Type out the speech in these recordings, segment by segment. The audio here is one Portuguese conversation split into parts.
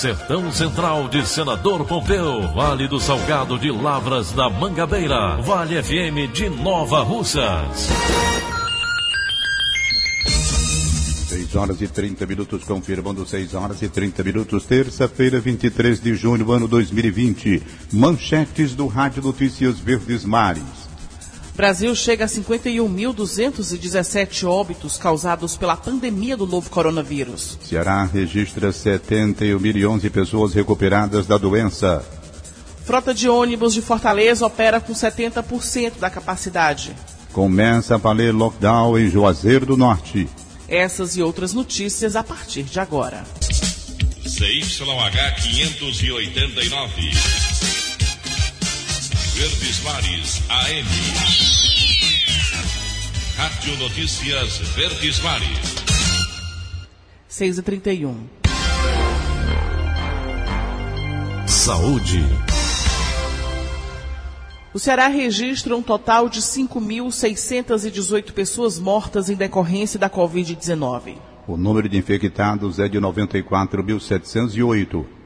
Sertão Central de Senador Pompeu, Vale do Salgado de Lavras da Mangabeira, Vale FM de Nova Russas. 6 horas e 30 minutos, confirmando 6 horas e 30 minutos, terça-feira, 23 de junho, ano 2020. Manchetes do Rádio Notícias Verdes Mares. Brasil chega a 51.217 óbitos causados pela pandemia do novo coronavírus. Ceará registra 71.011 pessoas recuperadas da doença. Frota de ônibus de Fortaleza opera com 70% da capacidade. Começa a valer lockdown em Juazeiro do Norte. Essas e outras notícias a partir de agora. CYH 589. Verdes Mares AM. Rádio Notícias Verdes Mares. 6 e 31 Saúde. O Ceará registra um total de 5.618 pessoas mortas em decorrência da Covid-19. O número de infectados é de 94.708.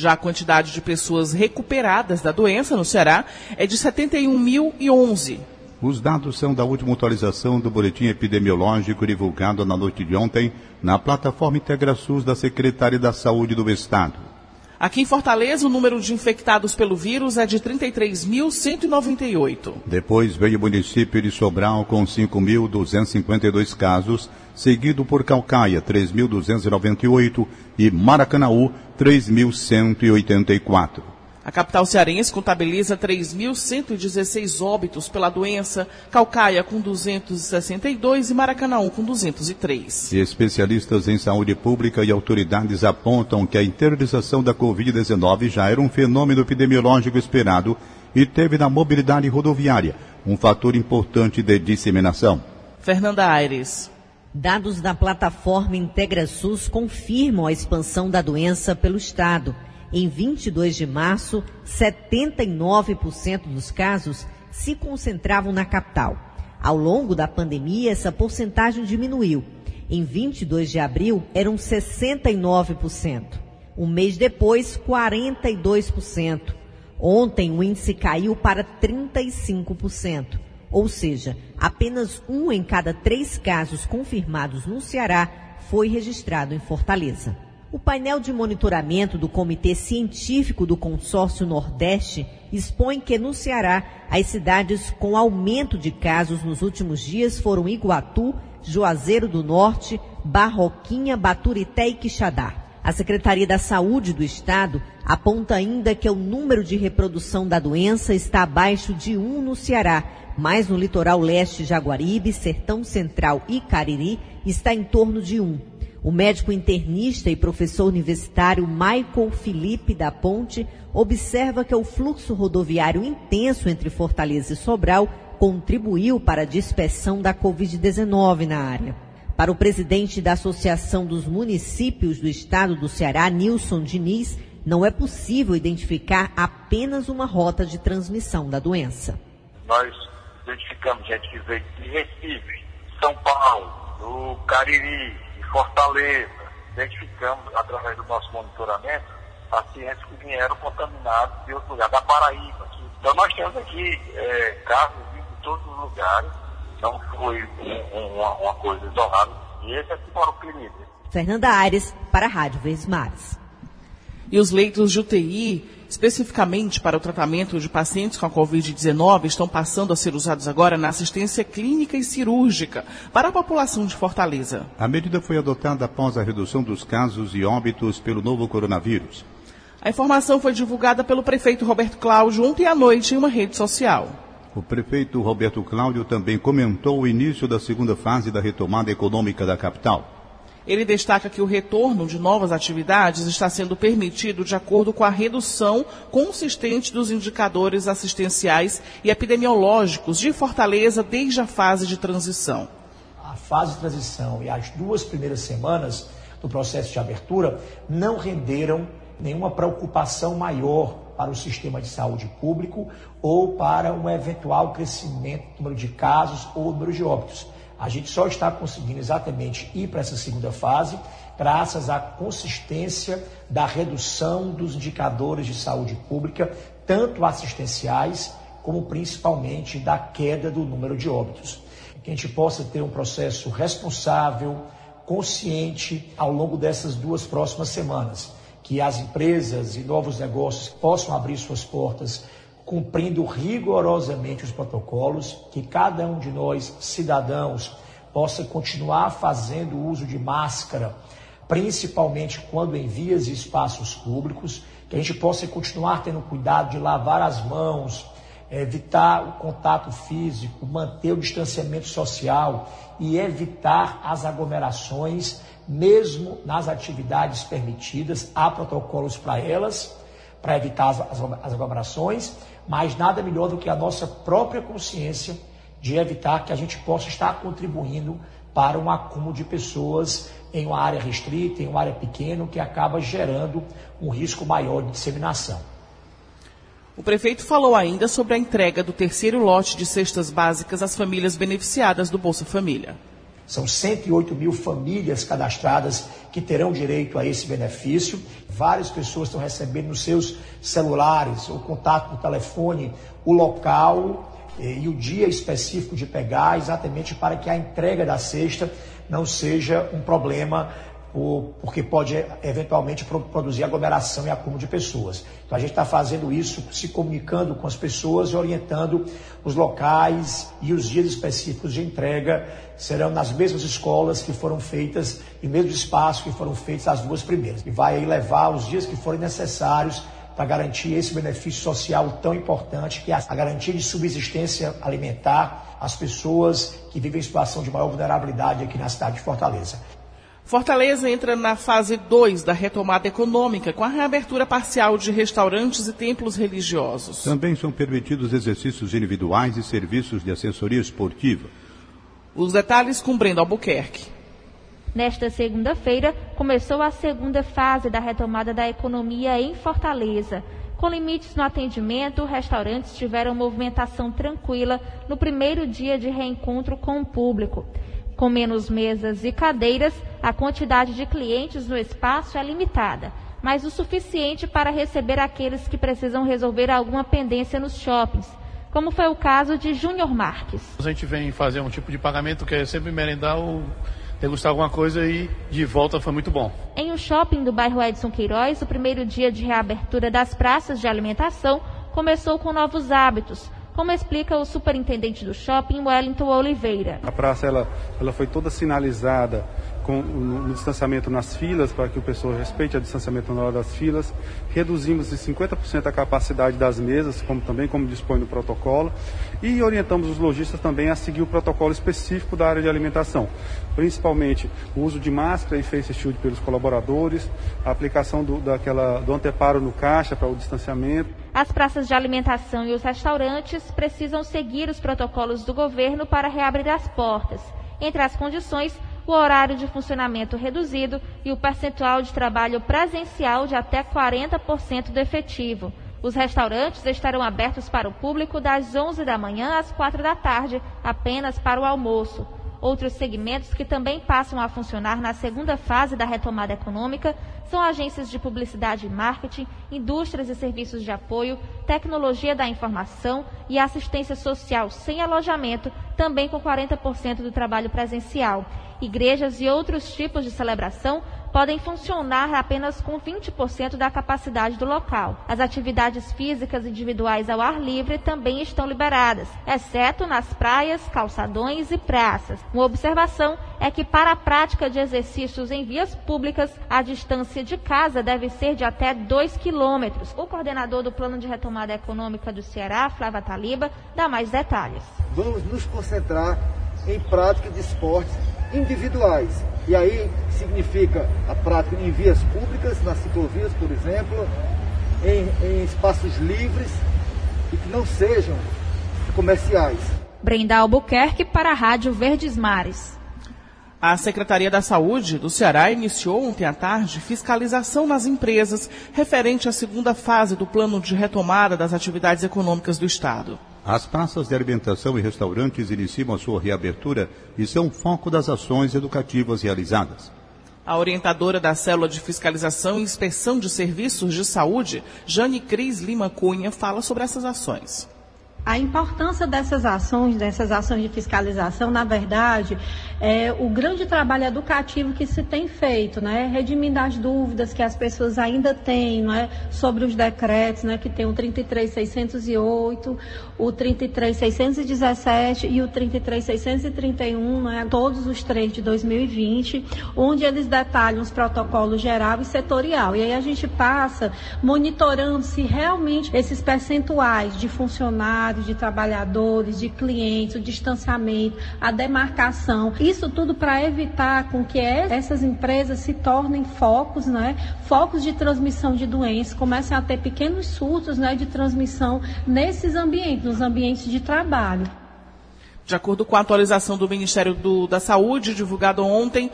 Já a quantidade de pessoas recuperadas da doença no Ceará é de 71.011. Os dados são da última atualização do boletim epidemiológico divulgado na noite de ontem na plataforma IntegraSUS da Secretaria da Saúde do Estado. Aqui em Fortaleza, o número de infectados pelo vírus é de 33.198. Depois veio o município de Sobral com 5.252 casos, seguido por Calcaia, 3.298 e Maracanaú, 3.184. A capital cearense contabiliza 3.116 óbitos pela doença, Calcaia com 262 e Maracanaú com 203. Especialistas em saúde pública e autoridades apontam que a interdização da Covid-19 já era um fenômeno epidemiológico esperado e teve na mobilidade rodoviária um fator importante de disseminação. Fernanda Aires. Dados da plataforma IntegraSUS confirmam a expansão da doença pelo Estado. Em 22 de março, 79% dos casos se concentravam na capital. Ao longo da pandemia, essa porcentagem diminuiu. Em 22 de abril, eram 69%. Um mês depois, 42%. Ontem, o índice caiu para 35%. Ou seja, apenas um em cada três casos confirmados no Ceará foi registrado em Fortaleza. O painel de monitoramento do Comitê Científico do Consórcio Nordeste expõe que no Ceará as cidades com aumento de casos nos últimos dias foram Iguatu, Juazeiro do Norte, Barroquinha, Baturité e Quixadá. A Secretaria da Saúde do Estado aponta ainda que o número de reprodução da doença está abaixo de um no Ceará, mas no litoral leste Jaguaribe, Sertão Central e Cariri está em torno de um. O médico internista e professor universitário Michael Felipe da Ponte observa que o fluxo rodoviário intenso entre Fortaleza e Sobral contribuiu para a dispersão da Covid-19 na área. Para o presidente da Associação dos Municípios do Estado do Ceará, Nilson Diniz, não é possível identificar apenas uma rota de transmissão da doença. Nós identificamos gente que veio de Recife, São Paulo, do Cariri, Fortaleza, identificamos através do nosso monitoramento pacientes que vieram contaminados de outro lugar, da Paraíba. Então nós temos aqui é, casos de todos os lugares, não foi um, uma, uma, coisa isolada. E esse aqui para o Clínico. Fernanda Aires, para a Rádio Verdes Mares. E os leitos de UTI especificamente para o tratamento de pacientes com a Covid-19, estão passando a ser usados agora na assistência clínica e cirúrgica para a população de Fortaleza. A medida foi adotada após a redução dos casos e óbitos pelo novo coronavírus. A informação foi divulgada pelo prefeito Roberto Cláudio ontem à noite em uma rede social. O prefeito Roberto Cláudio também comentou o início da segunda fase da retomada econômica da capital. Ele destaca que o retorno de novas atividades está sendo permitido de acordo com a redução consistente dos indicadores assistenciais e epidemiológicos de Fortaleza desde a fase de transição. A fase de transição e as duas primeiras semanas do processo de abertura não renderam nenhuma preocupação maior para o sistema de saúde público ou para um eventual crescimento do número de casos ou número de óbitos. A gente só está conseguindo exatamente ir para essa segunda fase graças à consistência da redução dos indicadores de saúde pública, tanto assistenciais como principalmente da queda do número de óbitos. Que a gente possa ter um processo responsável, consciente ao longo dessas duas próximas semanas, que as empresas e novos negócios possam abrir suas portas cumprindo rigorosamente os protocolos, que cada um de nós, cidadãos, possa continuar fazendo uso de máscara, principalmente quando em vias e espaços públicos, que a gente possa continuar tendo cuidado de lavar as mãos, evitar o contato físico, manter o distanciamento social e evitar as aglomerações, mesmo nas atividades permitidas, há protocolos para elas, para evitar as, aglomerações mas nada melhor do que a nossa própria consciência de evitar que a gente possa estar contribuindo para um acúmulo de pessoas em uma área restrita, em uma área pequena, que acaba gerando um risco maior de disseminação. O prefeito falou ainda sobre a entrega do terceiro lote de cestas básicas às famílias beneficiadas do Bolsa Família. São 108 mil famílias cadastradas que terão direito a esse benefício. Várias pessoas estão recebendo nos seus celulares, o contato do telefone, o local e o dia específico de pegar, exatamente para que a entrega da cesta não seja um problema porque pode eventualmente produzir aglomeração e acúmulo de pessoas. Então a gente está fazendo isso, se comunicando com as pessoas e orientando os locais e os dias específicos de entrega serão nas mesmas escolas que foram feitas e mesmo espaço que foram feitas as duas primeiras. E vai levar os dias que forem necessários para garantir esse benefício social tão importante que é a garantia de subsistência alimentar às pessoas que vivem em situação de maior vulnerabilidade aqui na cidade de Fortaleza. Fortaleza entra na fase 2 da retomada econômica, com a reabertura parcial de restaurantes e templos religiosos. Também são permitidos exercícios individuais e serviços de assessoria esportiva. Os detalhes com Brenda Albuquerque. Nesta segunda-feira, começou a segunda fase da retomada da economia em Fortaleza. Com limites no atendimento, restaurantes tiveram movimentação tranquila no primeiro dia de reencontro com o público. Com menos mesas e cadeiras, a quantidade de clientes no espaço é limitada, mas o suficiente para receber aqueles que precisam resolver alguma pendência nos shoppings, como foi o caso de Júnior Marques. A gente vem fazer um tipo de pagamento que é sempre merendar ou degustar alguma coisa e de volta foi muito bom. Em um shopping do bairro Edson Queiroz, o primeiro dia de reabertura das praças de alimentação começou com novos hábitos como explica o superintendente do shopping, Wellington Oliveira. A praça ela, ela foi toda sinalizada com o distanciamento nas filas, para que o pessoal respeite o distanciamento na hora das filas. Reduzimos em 50% a capacidade das mesas, como também como dispõe no protocolo, e orientamos os lojistas também a seguir o protocolo específico da área de alimentação, principalmente o uso de máscara e face shield pelos colaboradores, a aplicação do, daquela, do anteparo no caixa para o distanciamento. As praças de alimentação e os restaurantes precisam seguir os protocolos do governo para reabrir as portas. Entre as condições, o horário de funcionamento reduzido e o percentual de trabalho presencial de até 40% do efetivo. Os restaurantes estarão abertos para o público das 11 da manhã às 4 da tarde, apenas para o almoço. Outros segmentos que também passam a funcionar na segunda fase da retomada econômica são agências de publicidade e marketing, indústrias e serviços de apoio, tecnologia da informação e assistência social sem alojamento, também com 40% do trabalho presencial. Igrejas e outros tipos de celebração podem funcionar apenas com 20% da capacidade do local. As atividades físicas individuais ao ar livre também estão liberadas, exceto nas praias, calçadões e praças. Uma observação é que para a prática de exercícios em vias públicas, a distância de casa deve ser de até 2 quilômetros. O coordenador do Plano de Retomada Econômica do Ceará, Flávia Taliba, dá mais detalhes. Vamos nos concentrar em prática de esportes individuais. E aí significa a prática em vias públicas, nas ciclovias, por exemplo, em, em espaços livres e que não sejam comerciais. Brenda Albuquerque para a Rádio Verdes Mares. A Secretaria da Saúde do Ceará iniciou ontem à tarde fiscalização nas empresas referente à segunda fase do plano de retomada das atividades econômicas do Estado. As praças de alimentação e restaurantes iniciam a sua reabertura e são foco das ações educativas realizadas. A orientadora da Célula de Fiscalização e Inspeção de Serviços de Saúde, Jane Cris Lima Cunha, fala sobre essas ações. A importância dessas ações, dessas ações de fiscalização, na verdade, é o grande trabalho educativo que se tem feito, né? Redimindo as dúvidas que as pessoas ainda têm, não é? Sobre os decretos, né? Que tem o 33608, o 33617 e o 33631, né? Todos os três de 2020, onde eles detalham os protocolos geral e setorial. E aí a gente passa monitorando se realmente esses percentuais de funcionários de trabalhadores, de clientes, o distanciamento, a demarcação. Isso tudo para evitar com que essas empresas se tornem focos, né? Focos de transmissão de doenças, comecem a ter pequenos surtos, né, de transmissão nesses ambientes, nos ambientes de trabalho. De acordo com a atualização do Ministério do, da Saúde, divulgado ontem,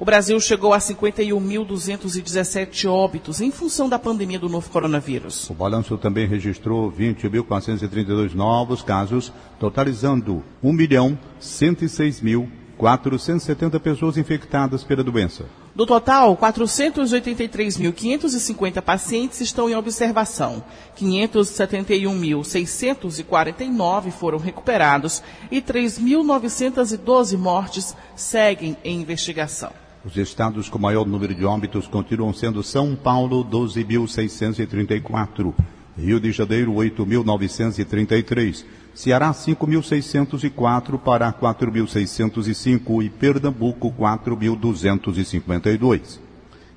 o Brasil chegou a 51.217 óbitos em função da pandemia do novo coronavírus. O balanço também registrou 20.432 novos casos, totalizando 1.106.470 pessoas infectadas pela doença. Do total, 483.550 pacientes estão em observação, 571.649 foram recuperados e 3.912 mortes seguem em investigação. Os estados com maior número de óbitos continuam sendo São Paulo, 12.634, Rio de Janeiro, 8.933, Ceará, 5.604, Pará, 4.605 e Pernambuco, 4.252.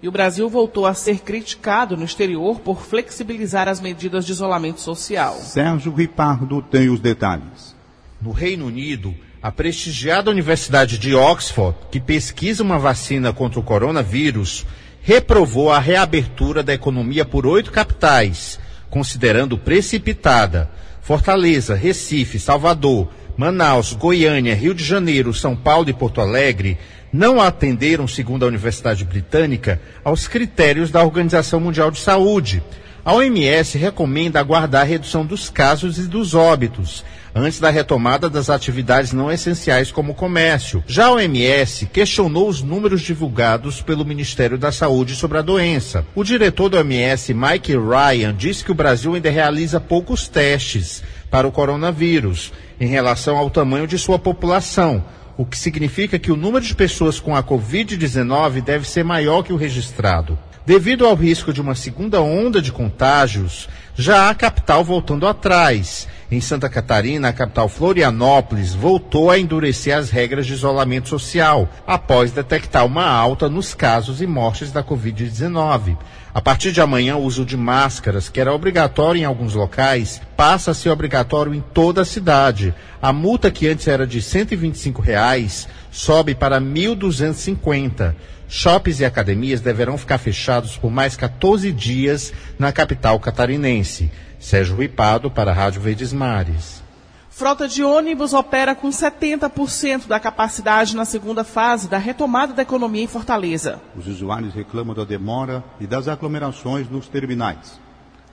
E o Brasil voltou a ser criticado no exterior por flexibilizar as medidas de isolamento social. Sérgio Ripardo tem os detalhes. No Reino Unido, a prestigiada Universidade de Oxford, que pesquisa uma vacina contra o coronavírus, reprovou a reabertura da economia por oito capitais, considerando precipitada. Fortaleza, Recife, Salvador, Manaus, Goiânia, Rio de Janeiro, São Paulo e Porto Alegre não atenderam, segundo a Universidade Britânica, aos critérios da Organização Mundial de Saúde. A OMS recomenda aguardar a redução dos casos e dos óbitos antes da retomada das atividades não essenciais como o comércio. Já a OMS questionou os números divulgados pelo Ministério da Saúde sobre a doença. O diretor da OMS, Mike Ryan, disse que o Brasil ainda realiza poucos testes para o coronavírus em relação ao tamanho de sua população o que significa que o número de pessoas com a Covid-19 deve ser maior que o registrado. Devido ao risco de uma segunda onda de contágios, já há capital voltando atrás. Em Santa Catarina, a capital Florianópolis voltou a endurecer as regras de isolamento social, após detectar uma alta nos casos e mortes da Covid-19. A partir de amanhã, o uso de máscaras, que era obrigatório em alguns locais, passa a ser obrigatório em toda a cidade. A multa que antes era de 125 reais, sobe para R$ 1.250. Shoppings e academias deverão ficar fechados por mais 14 dias na capital catarinense. Sérgio Ripado para a Rádio Verdes Mares. Frota de ônibus opera com 70% da capacidade na segunda fase da retomada da economia em Fortaleza. Os usuários reclamam da demora e das aglomerações nos terminais.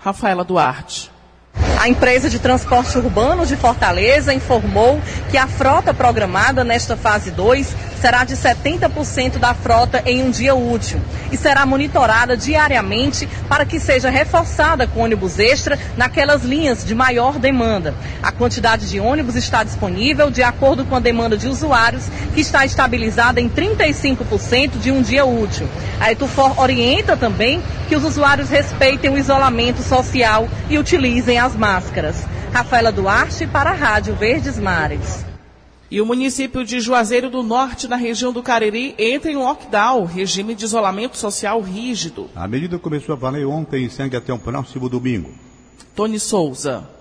Rafaela Duarte. A empresa de transporte urbano de Fortaleza informou que a frota programada nesta fase 2 será de 70% da frota em um dia útil e será monitorada diariamente para que seja reforçada com ônibus extra naquelas linhas de maior demanda. A quantidade de ônibus está disponível de acordo com a demanda de usuários, que está estabilizada em 35% de um dia útil. A Etufor orienta também que os usuários respeitem o isolamento social e utilizem as máscaras. Rafaela Duarte para a Rádio Verdes Mares. E o município de Juazeiro do Norte, na região do Cariri, entra em lockdown, regime de isolamento social rígido. A medida começou a valer ontem e segue até o próximo domingo. Tony Souza.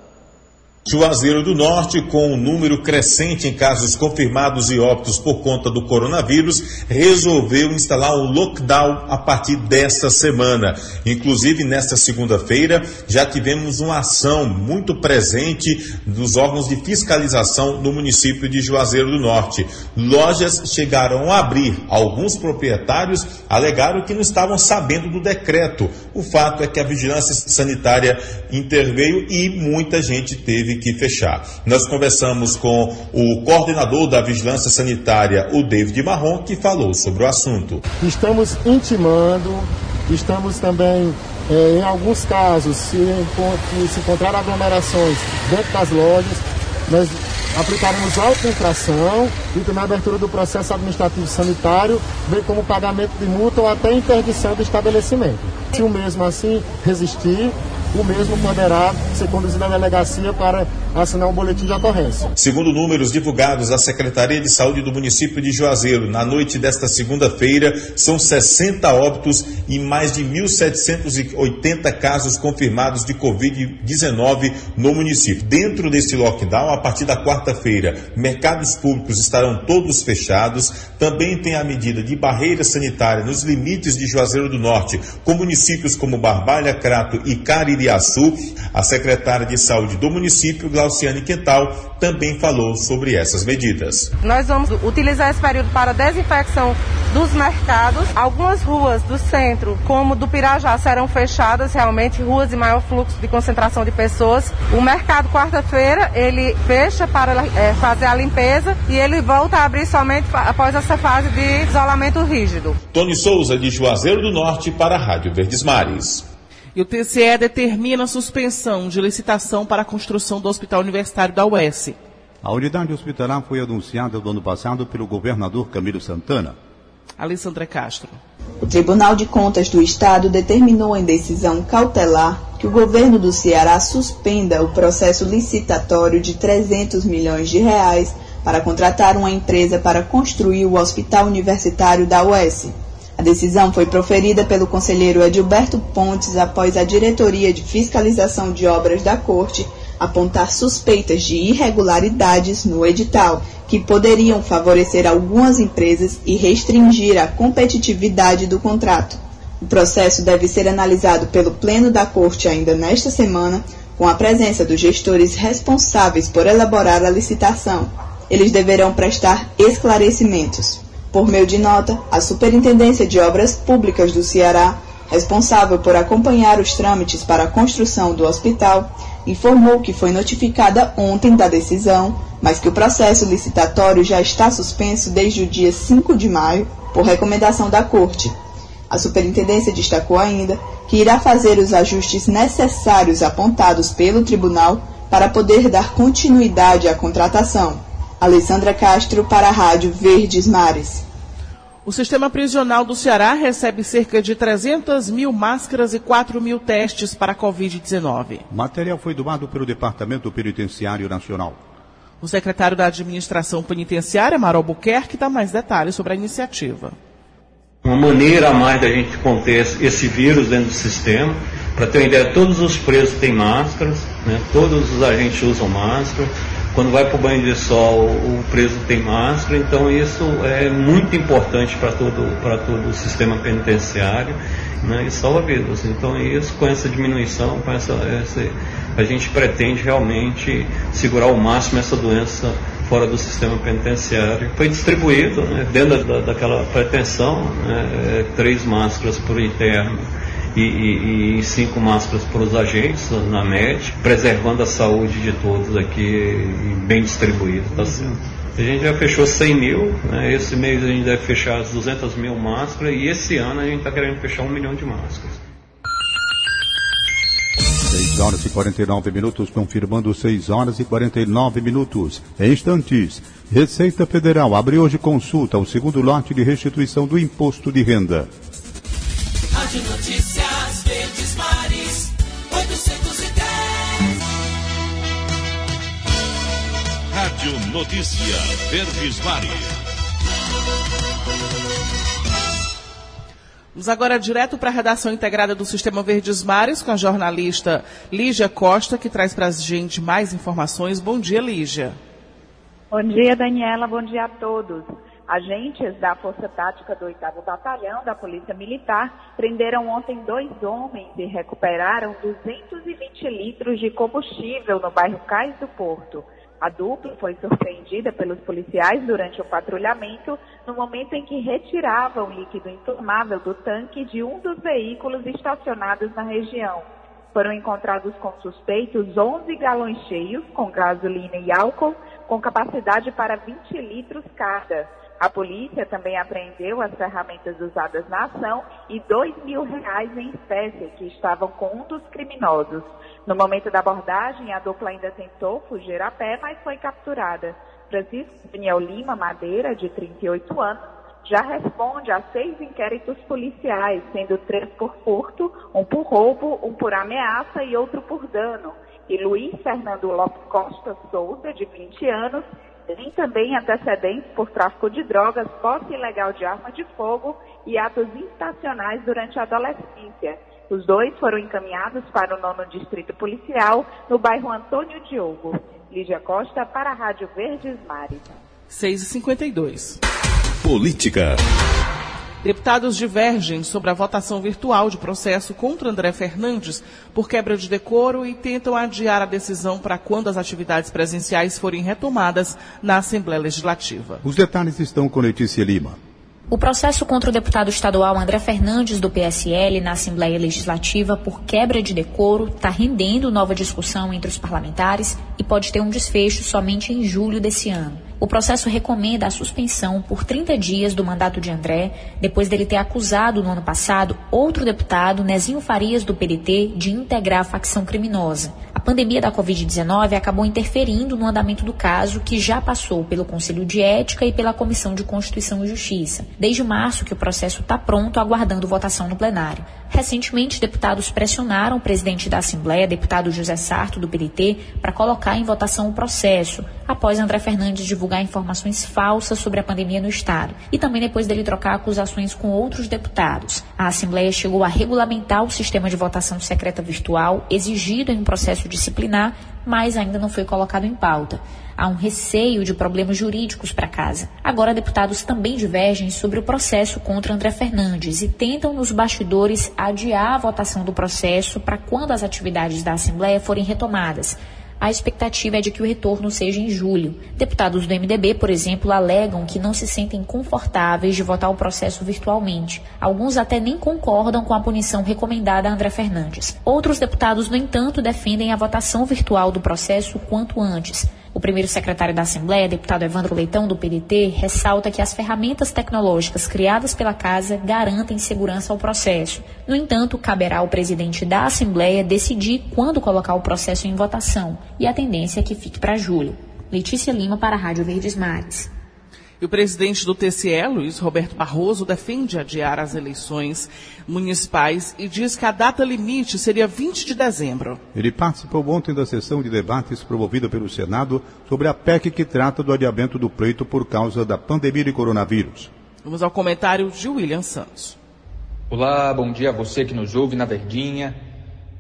Juazeiro do Norte, com um número crescente em casos confirmados e óbitos por conta do coronavírus, resolveu instalar um lockdown a partir desta semana. Inclusive, nesta segunda-feira, já tivemos uma ação muito presente dos órgãos de fiscalização no município de Juazeiro do Norte. Lojas chegaram a abrir. Alguns proprietários alegaram que não estavam sabendo do decreto. O fato é que a vigilância sanitária interveio e muita gente teve que fechar. Nós conversamos com o coordenador da Vigilância Sanitária, o David Marrom, que falou sobre o assunto. Estamos intimando, estamos também, eh, em alguns casos, se, se encontrar aglomerações dentro das lojas, nós aplicaremos auto-infração e também a abertura do processo administrativo sanitário, bem como pagamento de multa ou até interdição do estabelecimento. Se o mesmo assim resistir, o mesmo poderá ser conduzido à delegacia para assinar um boletim de ocorrência. Segundo números divulgados à Secretaria de Saúde do município de Juazeiro, na noite desta segunda-feira, são 60 óbitos e mais de 1.780 casos confirmados de Covid-19 no município. Dentro deste lockdown, a partir da quarta-feira, mercados públicos estarão todos fechados. Também tem a medida de barreira sanitária nos limites de Juazeiro do Norte, com municípios como Barbalha, Crato e Caririaçu. A secretária de Saúde do município, Glauciane Quental, também falou sobre essas medidas. Nós vamos utilizar esse período para desinfecção dos mercados. Algumas ruas do centro, como do Pirajá, serão fechadas, realmente ruas de maior fluxo de concentração de pessoas. O mercado, quarta-feira, ele fecha para é, fazer a limpeza e ele volta a abrir somente após essa fase de isolamento rígido. Tony Souza, de Juazeiro do Norte, para a Rádio Verdes Mares. E o TCE determina a suspensão de licitação para a construção do Hospital Universitário da UES. A unidade hospitalar foi anunciada no ano passado pelo governador Camilo Santana. Alessandra Castro. O Tribunal de Contas do Estado determinou em decisão cautelar que o governo do Ceará suspenda o processo licitatório de 300 milhões de reais para contratar uma empresa para construir o Hospital Universitário da UES. A decisão foi proferida pelo conselheiro Edilberto Pontes após a Diretoria de Fiscalização de Obras da Corte apontar suspeitas de irregularidades no edital, que poderiam favorecer algumas empresas e restringir a competitividade do contrato. O processo deve ser analisado pelo Pleno da Corte ainda nesta semana, com a presença dos gestores responsáveis por elaborar a licitação. Eles deverão prestar esclarecimentos. Por meio de nota, a Superintendência de Obras Públicas do Ceará, responsável por acompanhar os trâmites para a construção do hospital, informou que foi notificada ontem da decisão, mas que o processo licitatório já está suspenso desde o dia 5 de maio, por recomendação da Corte. A Superintendência destacou ainda que irá fazer os ajustes necessários apontados pelo Tribunal para poder dar continuidade à contratação. Alessandra Castro para a Rádio Verdes Mares. O sistema prisional do Ceará recebe cerca de 300 mil máscaras e 4 mil testes para a Covid-19. O material foi doado pelo Departamento Penitenciário Nacional. O secretário da Administração Penitenciária, Marol Buquerque, dá mais detalhes sobre a iniciativa. Uma maneira a mais da gente conter esse vírus dentro do sistema. Para ter uma ideia, todos os presos têm máscaras, né? todos os agentes usam máscara quando vai para o banho de sol, o preso tem máscara, então isso é muito importante para todo, todo o sistema penitenciário né, e salva vidas. Então isso, com essa diminuição, com essa, essa, a gente pretende realmente segurar ao máximo essa doença fora do sistema penitenciário. Foi distribuído, né, dentro da, daquela pretensão, né, é, três máscaras por interno e, e, e cinco máscaras para os agentes na média, preservando a saúde de todos aqui bem distribuído, tá certo? A gente já fechou 100 mil, né? esse mês a gente deve fechar as 200 mil máscaras e esse ano a gente está querendo fechar um milhão de máscaras. 6 horas e 49 minutos, confirmando 6 horas e 49 minutos. Em instantes, Receita Federal abre hoje consulta ao segundo lote de restituição do imposto de renda. Notícia Verdes Mares. Vamos agora direto para a redação integrada do Sistema Verdes Mares com a jornalista Lígia Costa, que traz para a gente mais informações. Bom dia, Lígia. Bom dia, Daniela. Bom dia a todos. Agentes da Força Tática do 8 Batalhão da Polícia Militar prenderam ontem dois homens e recuperaram 220 litros de combustível no bairro Cais do Porto. A dupla foi surpreendida pelos policiais durante o patrulhamento no momento em que retiravam líquido inflamável do tanque de um dos veículos estacionados na região. Foram encontrados com suspeitos 11 galões cheios com gasolina e álcool, com capacidade para 20 litros cada. A polícia também apreendeu as ferramentas usadas na ação e dois mil reais em espécie que estavam com um dos criminosos. No momento da abordagem, a dupla ainda tentou fugir a pé, mas foi capturada. Francisco Daniel Lima Madeira, de 38 anos, já responde a seis inquéritos policiais, sendo três por furto, um por roubo, um por ameaça e outro por dano. E Luiz Fernando Lopes Costa Souza, de 20 anos, tem também antecedentes por tráfico de drogas, posse ilegal de arma de fogo e atos instacionais durante a adolescência. Os dois foram encaminhados para o nono distrito policial, no bairro Antônio Diogo. Lígia Costa, para a Rádio Verdes Mares. 6h52. Política. Deputados divergem sobre a votação virtual de processo contra André Fernandes por quebra de decoro e tentam adiar a decisão para quando as atividades presenciais forem retomadas na Assembleia Legislativa. Os detalhes estão com Letícia Lima. O processo contra o deputado estadual André Fernandes, do PSL, na Assembleia Legislativa por quebra de decoro está rendendo nova discussão entre os parlamentares e pode ter um desfecho somente em julho desse ano. O processo recomenda a suspensão por 30 dias do mandato de André, depois dele ter acusado no ano passado outro deputado, Nezinho Farias, do PDT, de integrar a facção criminosa. A pandemia da Covid-19 acabou interferindo no andamento do caso, que já passou pelo Conselho de Ética e pela Comissão de Constituição e Justiça. Desde março que o processo está pronto, aguardando votação no plenário. Recentemente, deputados pressionaram o presidente da Assembleia, deputado José Sarto, do PDT, para colocar em votação o processo, após André Fernandes divulgar informações falsas sobre a pandemia no Estado, e também depois dele trocar acusações com outros deputados. A Assembleia chegou a regulamentar o sistema de votação secreta virtual exigido em um processo disciplinar, mas ainda não foi colocado em pauta há um receio de problemas jurídicos para casa. Agora, deputados também divergem sobre o processo contra André Fernandes e tentam, nos bastidores, adiar a votação do processo para quando as atividades da Assembleia forem retomadas. A expectativa é de que o retorno seja em julho. Deputados do MDB, por exemplo, alegam que não se sentem confortáveis de votar o processo virtualmente. Alguns até nem concordam com a punição recomendada a André Fernandes. Outros deputados, no entanto, defendem a votação virtual do processo quanto antes. O primeiro secretário da Assembleia, deputado Evandro Leitão, do PDT, ressalta que as ferramentas tecnológicas criadas pela Casa garantem segurança ao processo. No entanto, caberá ao presidente da Assembleia decidir quando colocar o processo em votação, e a tendência é que fique para julho. Letícia Lima, para a Rádio Verdes Mares. E o presidente do TCE, Luiz Roberto Barroso, defende adiar as eleições municipais e diz que a data limite seria 20 de dezembro. Ele participou ontem da sessão de debates promovida pelo Senado sobre a PEC que trata do adiamento do pleito por causa da pandemia de coronavírus. Vamos ao comentário de William Santos. Olá, bom dia a você que nos ouve na Verdinha.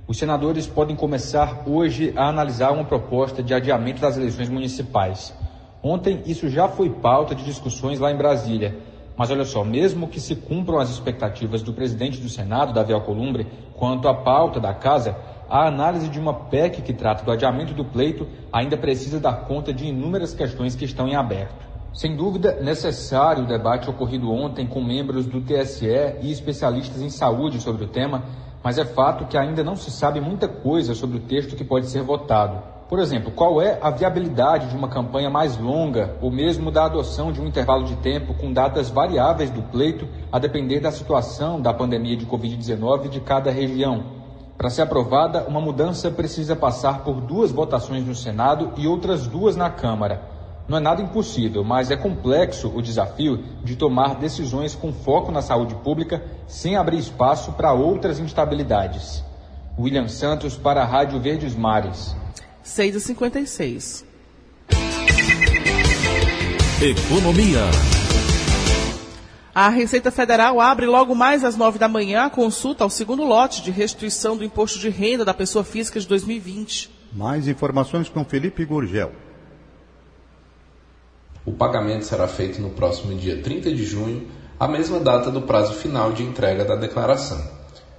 Os senadores podem começar hoje a analisar uma proposta de adiamento das eleições municipais. Ontem isso já foi pauta de discussões lá em Brasília. Mas olha só, mesmo que se cumpram as expectativas do presidente do Senado, Davi Alcolumbre, quanto à pauta da casa, a análise de uma PEC que trata do adiamento do pleito ainda precisa dar conta de inúmeras questões que estão em aberto. Sem dúvida, necessário o debate ocorrido ontem com membros do TSE e especialistas em saúde sobre o tema, mas é fato que ainda não se sabe muita coisa sobre o texto que pode ser votado. Por exemplo, qual é a viabilidade de uma campanha mais longa ou mesmo da adoção de um intervalo de tempo com datas variáveis do pleito, a depender da situação da pandemia de Covid-19 de cada região? Para ser aprovada, uma mudança precisa passar por duas votações no Senado e outras duas na Câmara. Não é nada impossível, mas é complexo o desafio de tomar decisões com foco na saúde pública sem abrir espaço para outras instabilidades. William Santos para a Rádio Verdes Mares. 6 e 56. Economia. A Receita Federal abre logo mais às 9 da manhã a consulta ao segundo lote de restituição do imposto de renda da pessoa física de 2020. Mais informações com Felipe Gurgel. O pagamento será feito no próximo dia 30 de junho, a mesma data do prazo final de entrega da declaração.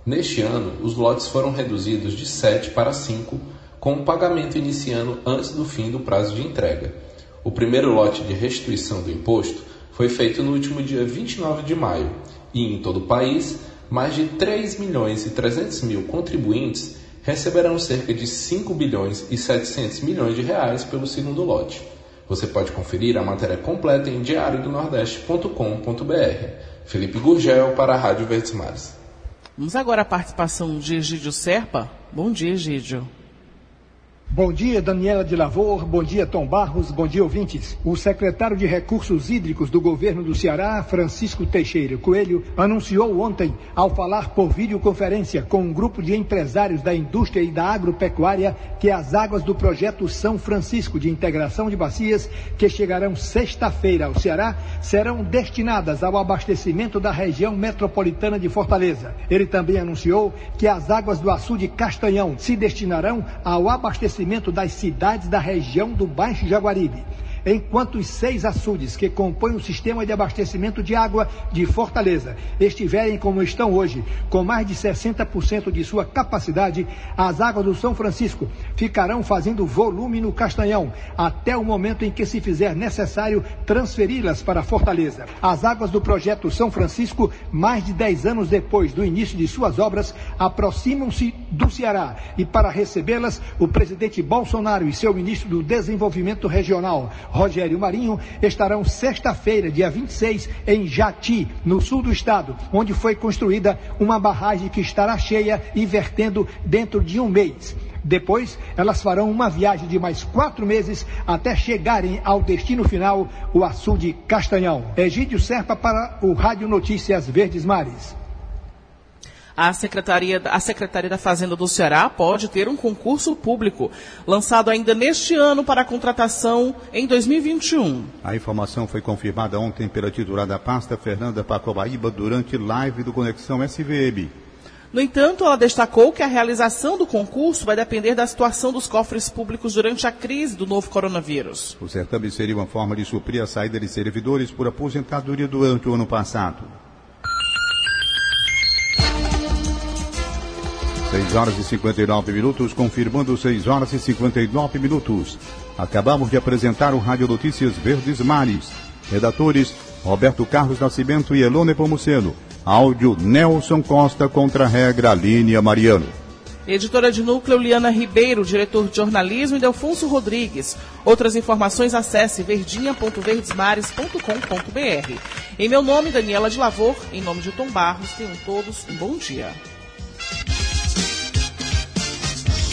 Neste ano, os lotes foram reduzidos de 7 para 5, com o pagamento iniciando antes do fim do prazo de entrega. O primeiro lote de restituição do imposto foi feito no último dia 29 de maio e, em todo o país, mais de 3 milhões e 300 mil contribuintes receberão cerca de 5 bilhões e 700 milhões de reais pelo segundo lote. Você pode conferir a matéria completa em diariodonordeste.com.br. Felipe Gurgel para a Rádio Verdes Mares. Vamos agora à participação de Egídio Serpa. Bom dia, Egídio. Bom dia, Daniela de Lavor. Bom dia, Tom Barros. Bom dia, ouvintes. O secretário de Recursos Hídricos do governo do Ceará, Francisco Teixeira Coelho, anunciou ontem, ao falar por videoconferência com um grupo de empresários da indústria e da agropecuária, que as águas do projeto São Francisco de Integração de Bacias, que chegarão sexta-feira ao Ceará, serão destinadas ao abastecimento da região metropolitana de Fortaleza. Ele também anunciou que as águas do açude Castanhão se destinarão ao abastecimento das cidades da região do Baixo Jaguaribe enquanto os seis açudes que compõem o sistema de abastecimento de água de Fortaleza estiverem como estão hoje, com mais de 60% de sua capacidade, as águas do São Francisco ficarão fazendo volume no Castanhão, até o momento em que se fizer necessário transferi-las para Fortaleza. As águas do projeto São Francisco, mais de 10 anos depois do início de suas obras, aproximam-se do Ceará e para recebê-las, o presidente Bolsonaro e seu ministro do Desenvolvimento Regional, Rogério Marinho, estarão sexta-feira, dia 26, em Jati, no sul do estado, onde foi construída uma barragem que estará cheia e vertendo dentro de um mês. Depois, elas farão uma viagem de mais quatro meses até chegarem ao destino final, o açude Castanhão. Egídio Serpa para o Rádio Notícias Verdes Mares. A Secretaria, a Secretaria da Fazenda do Ceará pode ter um concurso público lançado ainda neste ano para a contratação em 2021. A informação foi confirmada ontem pela titular da pasta, Fernanda Pacobaíba, durante live do Conexão SVM. No entanto, ela destacou que a realização do concurso vai depender da situação dos cofres públicos durante a crise do novo coronavírus. O certame seria uma forma de suprir a saída de servidores por aposentadoria durante o ano passado. 6 horas e 59 minutos, confirmando 6 horas e 59 minutos. Acabamos de apresentar o Rádio Notícias Verdes Mares. Redatores Roberto Carlos Nascimento e Elone Pomuceno. Áudio Nelson Costa contra a regra Línia Mariano. Editora de núcleo Liana Ribeiro, diretor de jornalismo e Delfonso Rodrigues. Outras informações acesse verdinha.verdesmares.com.br. Em meu nome, Daniela de Lavor, em nome de Tom Barros, tenham todos um bom dia.